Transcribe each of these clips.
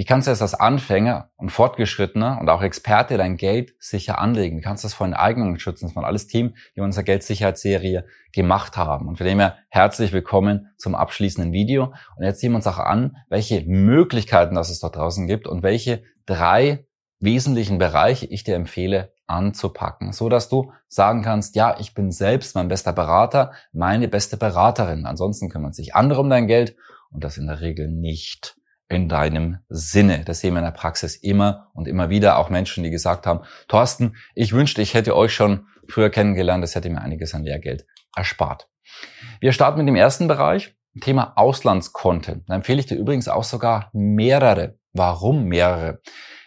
Wie kannst du es als Anfänger und Fortgeschrittener und auch Experte dein Geld sicher anlegen? Wie kannst du das vor Enteignungen schützen? Das waren alles Themen, die unsere Geldsicherheitsserie gemacht haben. Und von dem her herzlich willkommen zum abschließenden Video. Und jetzt sehen wir uns auch an, welche Möglichkeiten das es dort draußen gibt und welche drei wesentlichen Bereiche ich dir empfehle anzupacken, so dass du sagen kannst, ja, ich bin selbst mein bester Berater, meine beste Beraterin. Ansonsten kümmern sich andere um dein Geld und das in der Regel nicht in deinem Sinne. Das sehen wir in der Praxis immer und immer wieder. Auch Menschen, die gesagt haben, Thorsten, ich wünschte, ich hätte euch schon früher kennengelernt. Das hätte mir einiges an Lehrgeld erspart. Wir starten mit dem ersten Bereich, Thema Auslandskonten. Da empfehle ich dir übrigens auch sogar mehrere. Warum mehrere?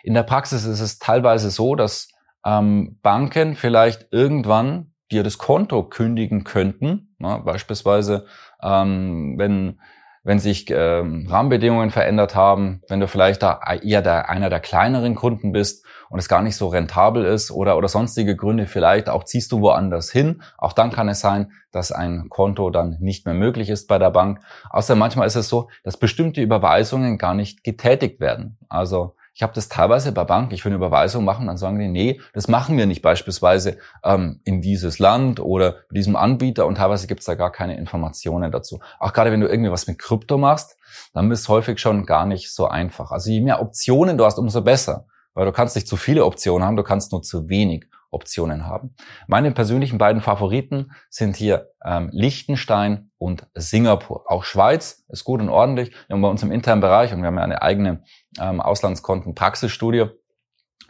In der Praxis ist es teilweise so, dass ähm, Banken vielleicht irgendwann dir das Konto kündigen könnten. Ja, beispielsweise, ähm, wenn wenn sich ähm, Rahmenbedingungen verändert haben, wenn du vielleicht da eher der, einer der kleineren Kunden bist und es gar nicht so rentabel ist oder, oder sonstige Gründe, vielleicht auch ziehst du woanders hin. Auch dann kann es sein, dass ein Konto dann nicht mehr möglich ist bei der Bank. Außer manchmal ist es so, dass bestimmte Überweisungen gar nicht getätigt werden. Also ich habe das teilweise bei Banken, ich will eine Überweisung machen, dann sagen die, nee, das machen wir nicht beispielsweise ähm, in dieses Land oder diesem Anbieter und teilweise gibt es da gar keine Informationen dazu. Auch gerade wenn du irgendwie was mit Krypto machst, dann ist häufig schon gar nicht so einfach. Also je mehr Optionen du hast, umso besser. Weil du kannst nicht zu viele Optionen haben, du kannst nur zu wenig Optionen haben. Meine persönlichen beiden Favoriten sind hier ähm, Liechtenstein und Singapur. Auch Schweiz ist gut und ordentlich. Wir haben bei uns im internen Bereich und wir haben ja eine eigene ähm, Auslandskonten-Praxisstudie,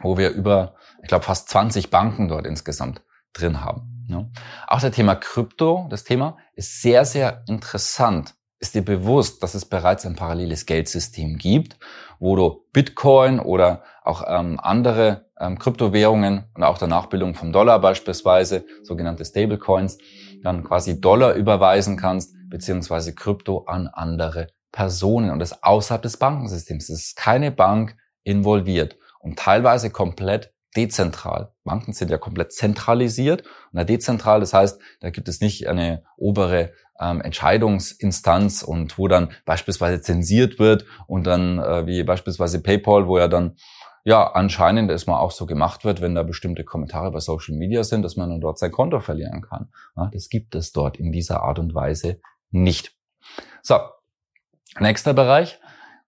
wo wir über, ich glaube, fast 20 Banken dort insgesamt drin haben. Ja. Auch das Thema Krypto, das Thema, ist sehr, sehr interessant. Ist dir bewusst, dass es bereits ein paralleles Geldsystem gibt, wo du Bitcoin oder auch ähm, andere ähm, Kryptowährungen und auch der Nachbildung vom Dollar beispielsweise, sogenannte Stablecoins, dann quasi Dollar überweisen kannst, beziehungsweise Krypto an andere Personen und das außerhalb des Bankensystems. Es ist keine Bank involviert und teilweise komplett dezentral. Banken sind ja komplett zentralisiert und dezentral, das heißt, da gibt es nicht eine obere ähm, Entscheidungsinstanz und wo dann beispielsweise zensiert wird und dann äh, wie beispielsweise PayPal, wo ja dann ja anscheinend erstmal auch so gemacht wird, wenn da bestimmte Kommentare bei Social Media sind, dass man dann dort sein Konto verlieren kann. Ja, das gibt es dort in dieser Art und Weise nicht. So, nächster Bereich.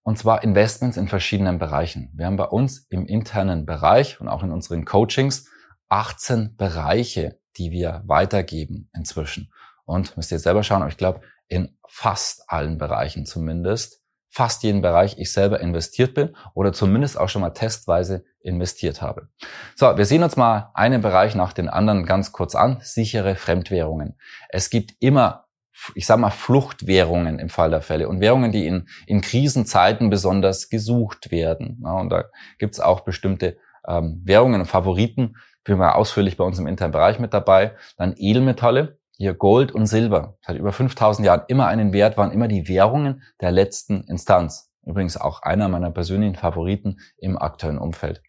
Und zwar Investments in verschiedenen Bereichen. Wir haben bei uns im internen Bereich und auch in unseren Coachings 18 Bereiche, die wir weitergeben inzwischen. Und müsst ihr selber schauen, aber ich glaube, in fast allen Bereichen zumindest, fast jeden Bereich ich selber investiert bin oder zumindest auch schon mal testweise investiert habe. So, wir sehen uns mal einen Bereich nach den anderen ganz kurz an. Sichere Fremdwährungen. Es gibt immer ich sage mal, Fluchtwährungen im Fall der Fälle und Währungen, die in, in Krisenzeiten besonders gesucht werden. Ja, und da gibt's auch bestimmte ähm, Währungen und Favoriten, wir ausführlich bei uns im internen Bereich mit dabei. Dann Edelmetalle, hier Gold und Silber, seit über 5000 Jahren immer einen Wert, waren immer die Währungen der letzten Instanz. Übrigens auch einer meiner persönlichen Favoriten im aktuellen Umfeld.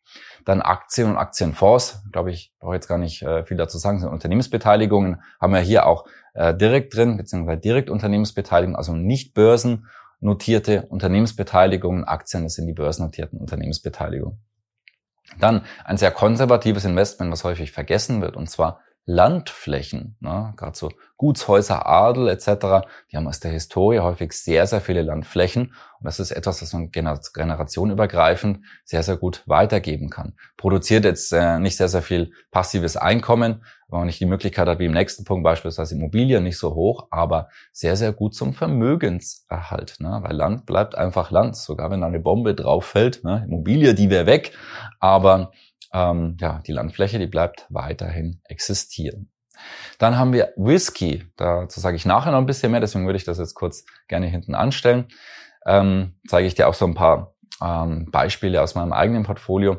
Dann Aktien und Aktienfonds, glaube ich, brauche jetzt gar nicht äh, viel dazu sagen, sind Unternehmensbeteiligungen, haben wir hier auch äh, direkt drin, beziehungsweise direkt Unternehmensbeteiligungen, also nicht börsennotierte Unternehmensbeteiligungen, Aktien, das sind die börsennotierten Unternehmensbeteiligungen. Dann ein sehr konservatives Investment, was häufig vergessen wird, und zwar Landflächen, ne, gerade so Gutshäuser, Adel etc., die haben aus der Historie häufig sehr, sehr viele Landflächen. Und das ist etwas, was man generationenübergreifend sehr, sehr gut weitergeben kann. Produziert jetzt äh, nicht sehr, sehr viel passives Einkommen, wenn man nicht die Möglichkeit hat, wie im nächsten Punkt beispielsweise Immobilien, nicht so hoch, aber sehr, sehr gut zum Vermögenserhalt, ne, weil Land bleibt einfach Land, sogar wenn da eine Bombe drauf fällt, ne, Immobilie, die wäre weg, aber ähm, ja, die Landfläche, die bleibt weiterhin existieren. Dann haben wir Whisky. Dazu sage ich nachher noch ein bisschen mehr, deswegen würde ich das jetzt kurz gerne hinten anstellen. Ähm, zeige ich dir auch so ein paar ähm, Beispiele aus meinem eigenen Portfolio.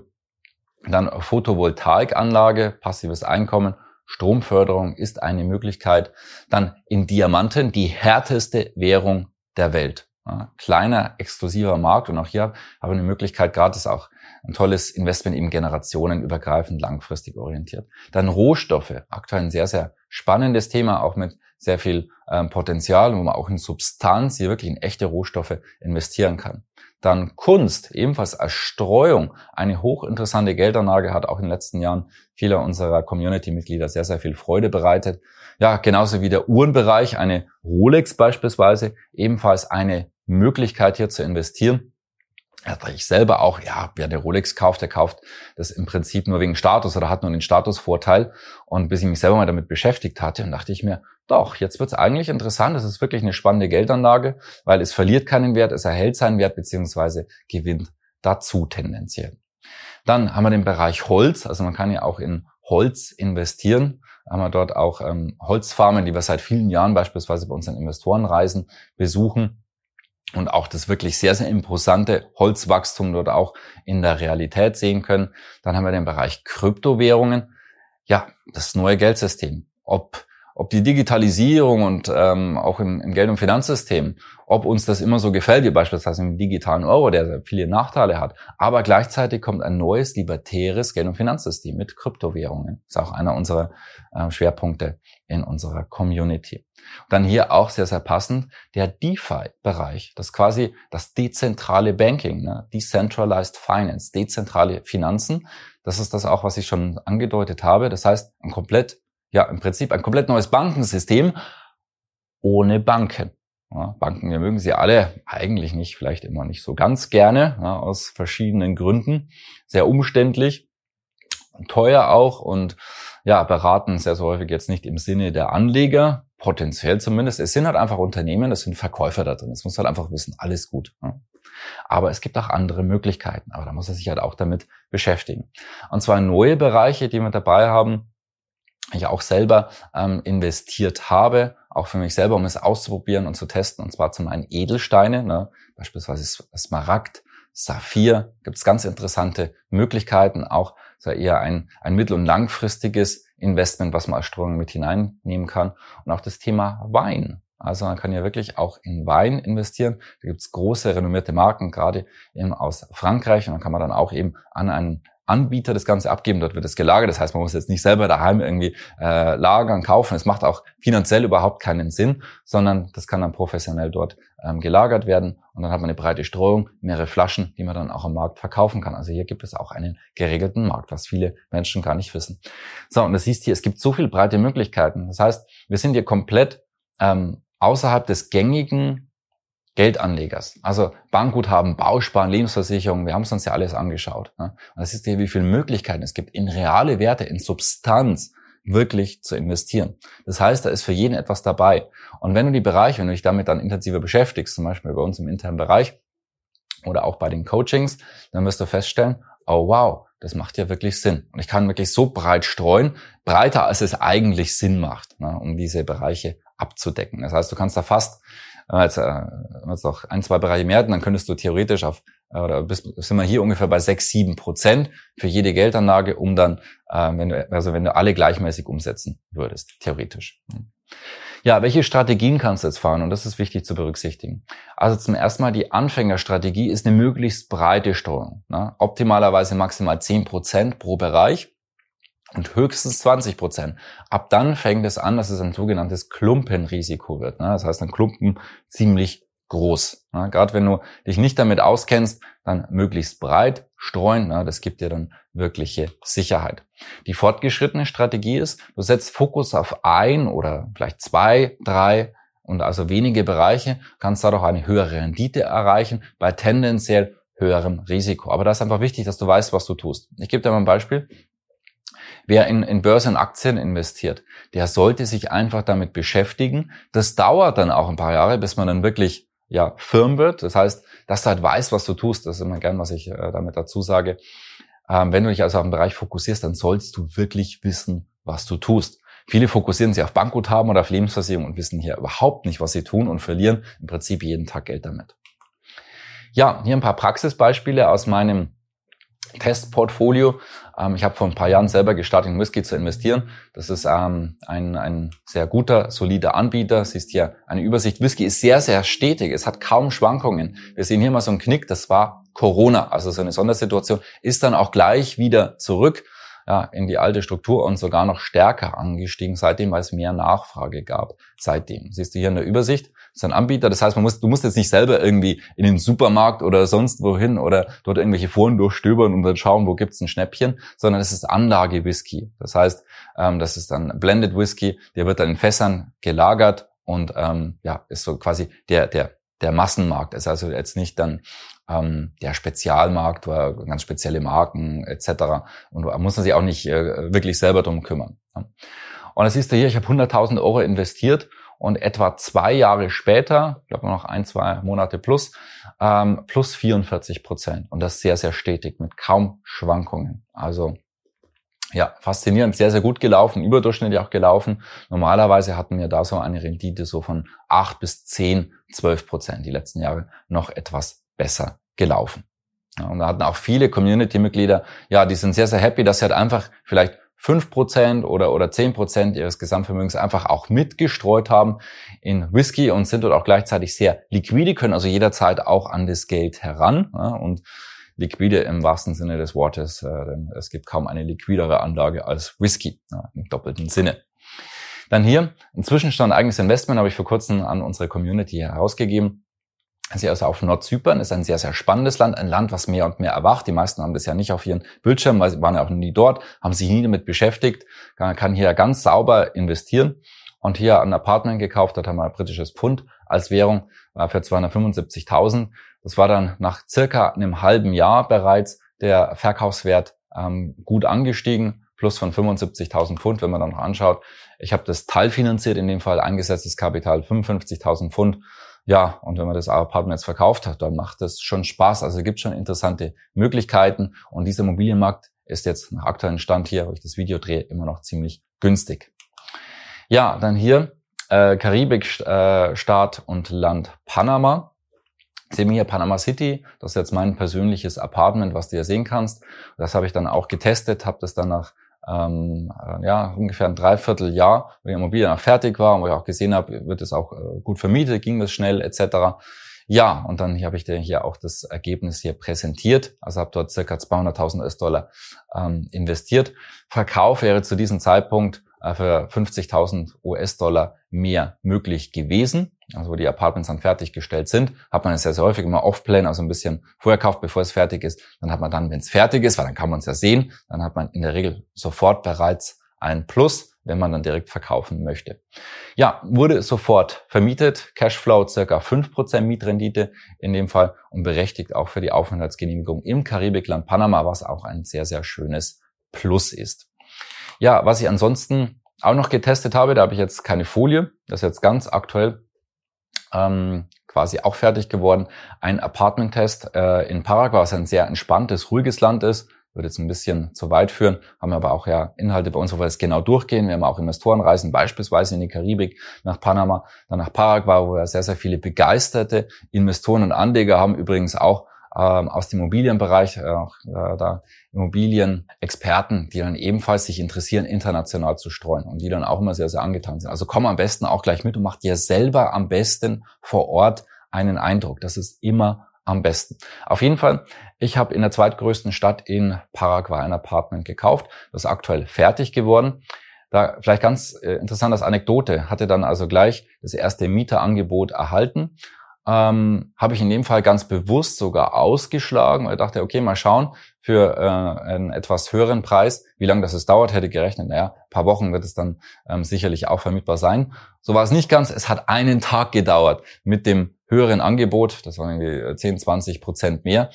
Dann Photovoltaikanlage, passives Einkommen, Stromförderung ist eine Möglichkeit. Dann in Diamanten die härteste Währung der Welt. Kleiner, exklusiver Markt und auch hier habe ich eine Möglichkeit, gratis auch ein tolles Investment eben generationenübergreifend langfristig orientiert. Dann Rohstoffe, aktuell ein sehr, sehr spannendes Thema, auch mit sehr viel ähm, Potenzial, wo man auch in Substanz hier wirklich in echte Rohstoffe investieren kann. Dann Kunst, ebenfalls als Streuung, eine hochinteressante Geldanlage, hat auch in den letzten Jahren vieler unserer Community-Mitglieder sehr, sehr viel Freude bereitet. Ja, genauso wie der Uhrenbereich, eine Rolex beispielsweise, ebenfalls eine Möglichkeit hier zu investieren. Also ich selber auch, ja, wer eine Rolex kauft, der kauft das im Prinzip nur wegen Status oder hat nur den Statusvorteil. Und bis ich mich selber mal damit beschäftigt hatte, dachte ich mir, doch, jetzt wird es eigentlich interessant. Es ist wirklich eine spannende Geldanlage, weil es verliert keinen Wert, es erhält seinen Wert beziehungsweise gewinnt dazu tendenziell. Dann haben wir den Bereich Holz. Also man kann ja auch in Holz investieren. Haben wir dort auch ähm, Holzfarmen, die wir seit vielen Jahren beispielsweise bei unseren Investorenreisen besuchen und auch das wirklich sehr, sehr imposante Holzwachstum dort auch in der Realität sehen können. Dann haben wir den Bereich Kryptowährungen. Ja, das neue Geldsystem. Ob ob die Digitalisierung und ähm, auch im, im Geld- und Finanzsystem, ob uns das immer so gefällt, wie beispielsweise im digitalen Euro, der viele Nachteile hat. Aber gleichzeitig kommt ein neues, libertäres Geld- und Finanzsystem mit Kryptowährungen. Das ist auch einer unserer äh, Schwerpunkte in unserer Community. Und dann hier auch sehr, sehr passend der DeFi-Bereich. Das ist quasi das dezentrale Banking, ne? Decentralized Finance, dezentrale Finanzen. Das ist das auch, was ich schon angedeutet habe. Das heißt, ein komplett ja im Prinzip ein komplett neues Bankensystem ohne Banken. Ja, Banken, wir mögen sie alle eigentlich nicht, vielleicht immer nicht so ganz gerne, ja, aus verschiedenen Gründen. Sehr umständlich, teuer auch und ja, beraten sehr, sehr häufig jetzt nicht im Sinne der Anleger, potenziell zumindest. Es sind halt einfach Unternehmen, es sind Verkäufer da drin. Es muss halt einfach wissen, alles gut. Ja. Aber es gibt auch andere Möglichkeiten, aber da muss er sich halt auch damit beschäftigen. Und zwar neue Bereiche, die wir dabei haben, ich auch selber ähm, investiert habe, auch für mich selber, um es auszuprobieren und zu testen. Und zwar zum einen Edelsteine, ne, beispielsweise Smaragd, Saphir, gibt es ganz interessante Möglichkeiten, auch so eher ein, ein mittel- und langfristiges Investment, was man als Streuung mit hineinnehmen kann. Und auch das Thema Wein. Also man kann ja wirklich auch in Wein investieren. Da gibt es große renommierte Marken, gerade eben aus Frankreich. Und dann kann man dann auch eben an einen Anbieter das Ganze abgeben, dort wird es gelagert. Das heißt, man muss jetzt nicht selber daheim irgendwie äh, lagern, kaufen. Es macht auch finanziell überhaupt keinen Sinn, sondern das kann dann professionell dort ähm, gelagert werden und dann hat man eine breite Streuung, mehrere Flaschen, die man dann auch am Markt verkaufen kann. Also hier gibt es auch einen geregelten Markt, was viele Menschen gar nicht wissen. So, und das siehst hier, es gibt so viele breite Möglichkeiten. Das heißt, wir sind hier komplett ähm, außerhalb des gängigen Geldanlegers. Also Bankguthaben, Bausparen, Lebensversicherung, wir haben es uns ja alles angeschaut. Ne? Und das ist hier, wie viele Möglichkeiten es gibt, in reale Werte, in Substanz wirklich zu investieren. Das heißt, da ist für jeden etwas dabei. Und wenn du die Bereiche, wenn du dich damit dann intensiver beschäftigst, zum Beispiel bei uns im internen Bereich oder auch bei den Coachings, dann wirst du feststellen, oh wow, das macht ja wirklich Sinn. Und ich kann wirklich so breit streuen, breiter als es eigentlich Sinn macht, ne, um diese Bereiche abzudecken. Das heißt, du kannst da fast wenn wir jetzt, äh, jetzt noch ein, zwei Bereiche mehr hatten, dann könntest du theoretisch auf, äh, oder bist, sind wir hier ungefähr bei sechs, sieben Prozent für jede Geldanlage, um dann, äh, wenn du, also wenn du alle gleichmäßig umsetzen würdest, theoretisch. Ja, welche Strategien kannst du jetzt fahren? Und das ist wichtig zu berücksichtigen. Also zum ersten Mal, die Anfängerstrategie ist eine möglichst breite Steuerung. Ne? Optimalerweise maximal zehn Prozent pro Bereich und höchstens 20 Prozent. Ab dann fängt es an, dass es ein sogenanntes Klumpenrisiko wird. Ne? Das heißt, ein Klumpen ziemlich groß. Ne? Gerade wenn du dich nicht damit auskennst, dann möglichst breit streuen. Ne? Das gibt dir dann wirkliche Sicherheit. Die fortgeschrittene Strategie ist, du setzt Fokus auf ein oder vielleicht zwei, drei und also wenige Bereiche, kannst dadurch eine höhere Rendite erreichen bei tendenziell höherem Risiko. Aber da ist einfach wichtig, dass du weißt, was du tust. Ich gebe dir mal ein Beispiel. Wer in, in Aktien investiert, der sollte sich einfach damit beschäftigen. Das dauert dann auch ein paar Jahre, bis man dann wirklich ja firm wird. Das heißt, dass du halt weißt, was du tust. Das ist immer gern, was ich äh, damit dazu sage. Ähm, wenn du dich also auf den Bereich fokussierst, dann sollst du wirklich wissen, was du tust. Viele fokussieren sich auf Bankguthaben oder auf Lebensversicherung und wissen hier überhaupt nicht, was sie tun und verlieren im Prinzip jeden Tag Geld damit. Ja, hier ein paar Praxisbeispiele aus meinem Testportfolio. Ähm, ich habe vor ein paar Jahren selber gestartet, in Whisky zu investieren. Das ist ähm, ein, ein sehr guter, solider Anbieter. Siehst hier eine Übersicht. Whisky ist sehr, sehr stetig. Es hat kaum Schwankungen. Wir sehen hier mal so einen Knick. Das war Corona, also so eine Sondersituation, ist dann auch gleich wieder zurück ja, in die alte Struktur und sogar noch stärker angestiegen seitdem, weil es mehr Nachfrage gab seitdem. Siehst du hier in der Übersicht, ist ein Anbieter. Das heißt, man muss, du musst jetzt nicht selber irgendwie in den Supermarkt oder sonst wohin oder dort irgendwelche Foren durchstöbern und dann schauen, wo gibt's ein Schnäppchen, sondern es ist Anlage-Whisky. Das heißt, ähm, das ist dann Blended Whisky, der wird dann in Fässern gelagert und ähm, ja, ist so quasi der, der, der Massenmarkt. Ist also jetzt nicht dann ähm, der Spezialmarkt oder ganz spezielle Marken etc. Und da muss man sich auch nicht äh, wirklich selber drum kümmern. Und das siehst du hier, ich habe 100.000 Euro investiert und etwa zwei Jahre später, ich glaube noch ein, zwei Monate plus, ähm, plus 44 Prozent. Und das sehr, sehr stetig mit kaum Schwankungen. Also ja, faszinierend, sehr, sehr gut gelaufen, überdurchschnittlich auch gelaufen. Normalerweise hatten wir da so eine Rendite so von acht bis zehn, zwölf Prozent. Die letzten Jahre noch etwas besser gelaufen. Ja, und da hatten auch viele Community-Mitglieder, ja, die sind sehr, sehr happy, dass sie halt einfach vielleicht 5% oder, oder 10% ihres Gesamtvermögens einfach auch mitgestreut haben in Whisky und sind dort auch gleichzeitig sehr liquide, können also jederzeit auch an das Geld heran. Ja, und liquide im wahrsten Sinne des Wortes, äh, denn es gibt kaum eine liquidere Anlage als Whisky, im doppelten Sinne. Dann hier ein Zwischenstand eigenes Investment habe ich vor kurzem an unsere Community herausgegeben. Sie also auf Nordzypern ist ein sehr, sehr spannendes Land, ein Land, was mehr und mehr erwacht. Die meisten haben das ja nicht auf ihren Bildschirm, weil sie waren ja auch nie dort, haben sich nie damit beschäftigt. Man kann hier ganz sauber investieren und hier ein Apartment gekauft, dort haben wir ein britisches Pfund als Währung für 275.000. Das war dann nach circa einem halben Jahr bereits der Verkaufswert ähm, gut angestiegen, plus von 75.000 Pfund, wenn man dann noch anschaut. Ich habe das teilfinanziert, in dem Fall eingesetztes Kapital 55.000 Pfund ja, und wenn man das Apartment jetzt verkauft hat, dann macht das schon Spaß. Also es gibt schon interessante Möglichkeiten. Und dieser Immobilienmarkt ist jetzt nach aktuellem Stand hier, wo ich das Video drehe, immer noch ziemlich günstig. Ja, dann hier äh, Karibik, äh, Staat und Land Panama. Sehen wir hier Panama City. Das ist jetzt mein persönliches Apartment, was du hier sehen kannst. Das habe ich dann auch getestet, habe das dann nach ähm, äh, ja, ungefähr ein Dreivierteljahr, wo die Immobilie fertig war und wo ich auch gesehen habe, wird es auch äh, gut vermietet, ging das schnell etc. Ja, und dann habe ich dir hier auch das Ergebnis hier präsentiert. Also habe dort circa 200.000 US-Dollar ähm, investiert. Verkauf wäre zu diesem Zeitpunkt äh, für 50.000 US-Dollar mehr möglich gewesen. Also wo die Apartments dann fertiggestellt sind, hat man es sehr, sehr häufig immer off-plan, also ein bisschen vorher kauft, bevor es fertig ist. Dann hat man dann, wenn es fertig ist, weil dann kann man es ja sehen, dann hat man in der Regel sofort bereits ein Plus, wenn man dann direkt verkaufen möchte. Ja, wurde sofort vermietet, Cashflow circa 5% Mietrendite in dem Fall und berechtigt auch für die Aufenthaltsgenehmigung im Karibikland Panama, was auch ein sehr, sehr schönes Plus ist. Ja, was ich ansonsten auch noch getestet habe, da habe ich jetzt keine Folie, das ist jetzt ganz aktuell ähm, quasi auch fertig geworden. Ein Apartment-Test äh, in Paraguay, was ein sehr entspanntes, ruhiges Land ist. Würde jetzt ein bisschen zu weit führen, haben aber auch ja Inhalte bei uns, wo wir es genau durchgehen. Wir haben auch Investorenreisen, beispielsweise in die Karibik, nach Panama, dann nach Paraguay, wo wir sehr, sehr viele begeisterte Investoren und Anleger haben. Übrigens auch ähm, aus dem Immobilienbereich, äh, äh, da Immobilienexperten, die dann ebenfalls sich interessieren, international zu streuen und die dann auch immer sehr, sehr angetan sind. Also komm am besten auch gleich mit und mach dir selber am besten vor Ort einen Eindruck. Das ist immer am besten. Auf jeden Fall, ich habe in der zweitgrößten Stadt in Paraguay ein Apartment gekauft. Das ist aktuell fertig geworden. Da vielleicht ganz äh, interessant als Anekdote, hatte dann also gleich das erste Mieterangebot erhalten ähm, habe ich in dem Fall ganz bewusst sogar ausgeschlagen, weil ich dachte, okay, mal schauen für äh, einen etwas höheren Preis, wie lange das es dauert, hätte gerechnet, naja, paar Wochen wird es dann ähm, sicherlich auch vermietbar sein. So war es nicht ganz, es hat einen Tag gedauert mit dem höheren Angebot, das waren irgendwie 10, 20 Prozent mehr,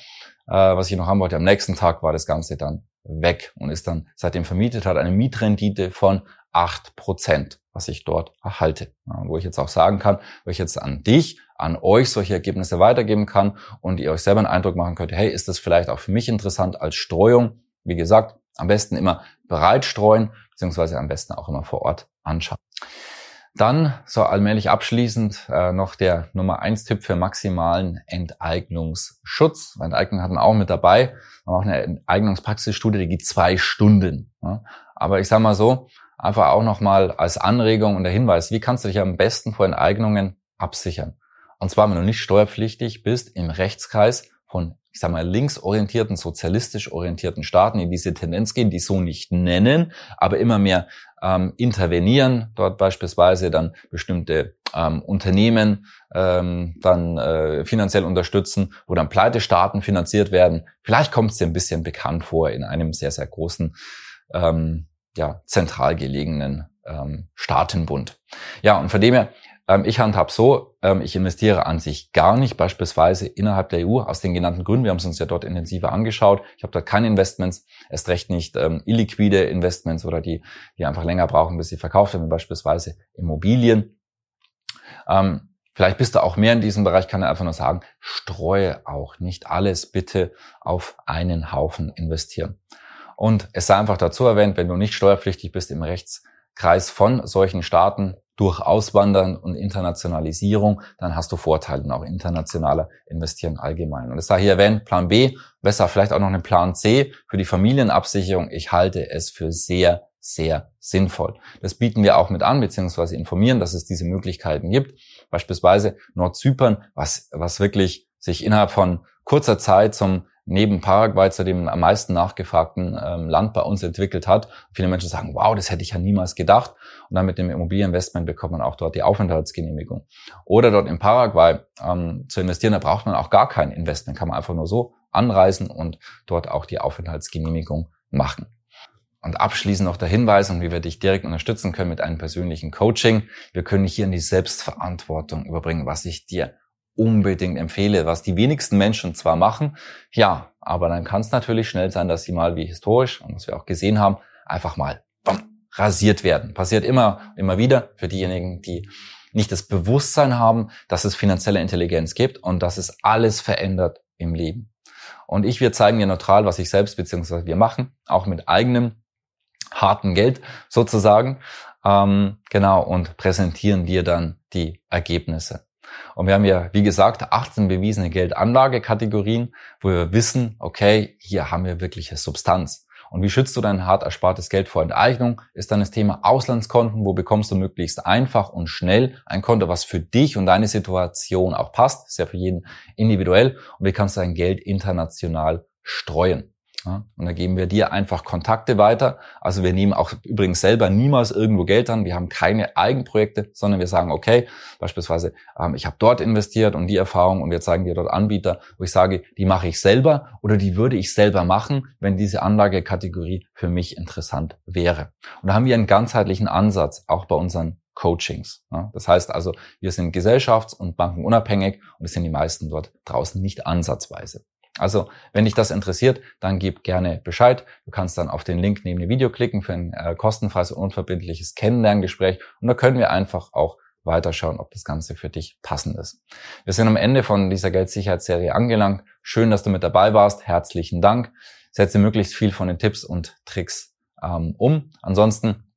äh, was ich noch haben wollte. Am nächsten Tag war das Ganze dann weg und ist dann seitdem vermietet, hat eine Mietrendite von acht Prozent, was ich dort erhalte. Ja, wo ich jetzt auch sagen kann, wo ich jetzt an dich an euch solche Ergebnisse weitergeben kann und ihr euch selber einen Eindruck machen könnt, hey, ist das vielleicht auch für mich interessant als Streuung? Wie gesagt, am besten immer bereit streuen, beziehungsweise am besten auch immer vor Ort anschauen. Dann so allmählich abschließend äh, noch der Nummer eins Tipp für maximalen Enteignungsschutz. Enteignung hatten wir auch mit dabei. Wir haben auch eine Enteignungspraxisstudie, die geht zwei Stunden. Ja. Aber ich sage mal so, einfach auch nochmal als Anregung und der Hinweis, wie kannst du dich am besten vor Enteignungen absichern? Und zwar, wenn du nicht steuerpflichtig bist, im Rechtskreis von, ich sag mal, linksorientierten, sozialistisch orientierten Staaten in diese Tendenz gehen, die so nicht nennen, aber immer mehr ähm, intervenieren, dort beispielsweise dann bestimmte ähm, Unternehmen ähm, dann äh, finanziell unterstützen, wo dann Pleitestaaten finanziert werden. Vielleicht kommt es dir ein bisschen bekannt vor in einem sehr, sehr großen, ähm, ja, zentral gelegenen ähm, Staatenbund. Ja, und von dem her ich handhab so, ähm, ich investiere an sich gar nicht, beispielsweise innerhalb der EU, aus den genannten Gründen. Wir haben es uns ja dort intensiver angeschaut. Ich habe dort keine Investments, erst recht nicht ähm, illiquide Investments oder die, die einfach länger brauchen, bis sie verkauft werden, beispielsweise Immobilien. Ähm, Vielleicht bist du auch mehr in diesem Bereich, kann ich einfach nur sagen, streue auch nicht alles bitte auf einen Haufen investieren. Und es sei einfach dazu erwähnt, wenn du nicht steuerpflichtig bist im Rechtskreis von solchen Staaten, durch Auswandern und Internationalisierung, dann hast du Vorteile auch internationaler investieren allgemein. Und es sei hier erwähnt, Plan B, besser vielleicht auch noch einen Plan C für die Familienabsicherung. Ich halte es für sehr, sehr sinnvoll. Das bieten wir auch mit an, beziehungsweise informieren, dass es diese Möglichkeiten gibt. Beispielsweise Nordzypern, was, was wirklich sich innerhalb von kurzer Zeit zum neben Paraguay zu dem am meisten nachgefragten ähm, Land bei uns entwickelt hat. Viele Menschen sagen, wow, das hätte ich ja niemals gedacht. Und dann mit dem Immobilieninvestment bekommt man auch dort die Aufenthaltsgenehmigung. Oder dort in Paraguay ähm, zu investieren, da braucht man auch gar kein Investment, kann man einfach nur so anreisen und dort auch die Aufenthaltsgenehmigung machen. Und abschließend noch der Hinweis, und wie wir dich direkt unterstützen können mit einem persönlichen Coaching. Wir können hier in die Selbstverantwortung überbringen, was ich dir unbedingt empfehle, was die wenigsten Menschen zwar machen, ja, aber dann kann es natürlich schnell sein, dass sie mal wie historisch, und was wir auch gesehen haben, einfach mal bam, rasiert werden. Passiert immer, immer wieder für diejenigen, die nicht das Bewusstsein haben, dass es finanzielle Intelligenz gibt und dass es alles verändert im Leben. Und ich, wir zeigen dir neutral, was ich selbst bzw. wir machen, auch mit eigenem harten Geld sozusagen, ähm, genau, und präsentieren dir dann die Ergebnisse. Und wir haben ja, wie gesagt, 18 bewiesene Geldanlagekategorien, wo wir wissen, okay, hier haben wir wirkliche Substanz. Und wie schützt du dein hart erspartes Geld vor Enteignung? Ist dann das Thema Auslandskonten. Wo bekommst du möglichst einfach und schnell ein Konto, was für dich und deine Situation auch passt? Ist ja für jeden individuell. Und wie kannst du dein Geld international streuen? Ja, und da geben wir dir einfach Kontakte weiter. Also wir nehmen auch übrigens selber niemals irgendwo Geld an. Wir haben keine Eigenprojekte, sondern wir sagen, okay, beispielsweise, ähm, ich habe dort investiert und die Erfahrung und wir zeigen dir dort Anbieter, wo ich sage, die mache ich selber oder die würde ich selber machen, wenn diese Anlagekategorie für mich interessant wäre. Und da haben wir einen ganzheitlichen Ansatz, auch bei unseren Coachings. Ja, das heißt also, wir sind gesellschafts- und bankenunabhängig und es sind die meisten dort draußen nicht ansatzweise. Also, wenn dich das interessiert, dann gib gerne Bescheid. Du kannst dann auf den Link neben dem Video klicken für ein äh, kostenfreies und unverbindliches Kennenlerngespräch und da können wir einfach auch weiterschauen, ob das Ganze für dich passend ist. Wir sind am Ende von dieser Geldsicherheitsserie angelangt. Schön, dass du mit dabei warst. Herzlichen Dank. Setze möglichst viel von den Tipps und Tricks ähm, um. Ansonsten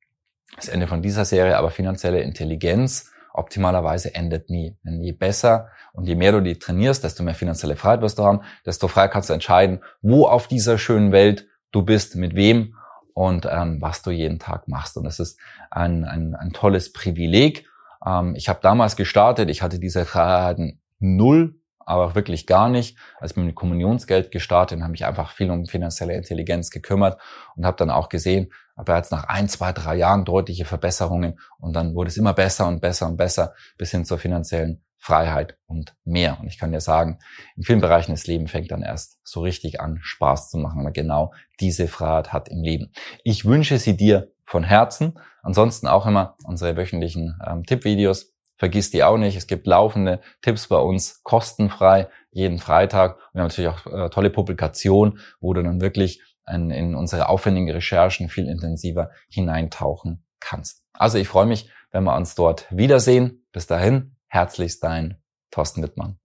das Ende von dieser Serie, aber finanzielle Intelligenz optimalerweise endet nie. Denn je besser und je mehr du die trainierst, desto mehr finanzielle Freiheit wirst du haben, desto freier kannst du entscheiden, wo auf dieser schönen Welt du bist, mit wem und ähm, was du jeden Tag machst. Und das ist ein, ein, ein tolles Privileg. Ähm, ich habe damals gestartet, ich hatte diese Freiheiten null aber wirklich gar nicht. Als ich mit Kommunionsgeld gestartet, habe ich einfach viel um finanzielle Intelligenz gekümmert und habe dann auch gesehen, bereits nach ein, zwei, drei Jahren deutliche Verbesserungen und dann wurde es immer besser und besser und besser bis hin zur finanziellen Freiheit und mehr. Und ich kann dir sagen, in vielen Bereichen des Lebens fängt dann erst so richtig an, Spaß zu machen, weil genau diese Freiheit hat im Leben. Ich wünsche sie dir von Herzen. Ansonsten auch immer unsere wöchentlichen ähm, Tippvideos Vergiss die auch nicht. Es gibt laufende Tipps bei uns kostenfrei jeden Freitag. Wir haben natürlich auch äh, tolle Publikationen, wo du dann wirklich in, in unsere aufwendigen Recherchen viel intensiver hineintauchen kannst. Also ich freue mich, wenn wir uns dort wiedersehen. Bis dahin, herzlichst dein Thorsten Wittmann.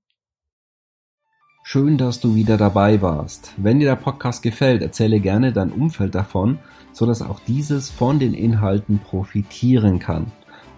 Schön, dass du wieder dabei warst. Wenn dir der Podcast gefällt, erzähle gerne dein Umfeld davon, so dass auch dieses von den Inhalten profitieren kann.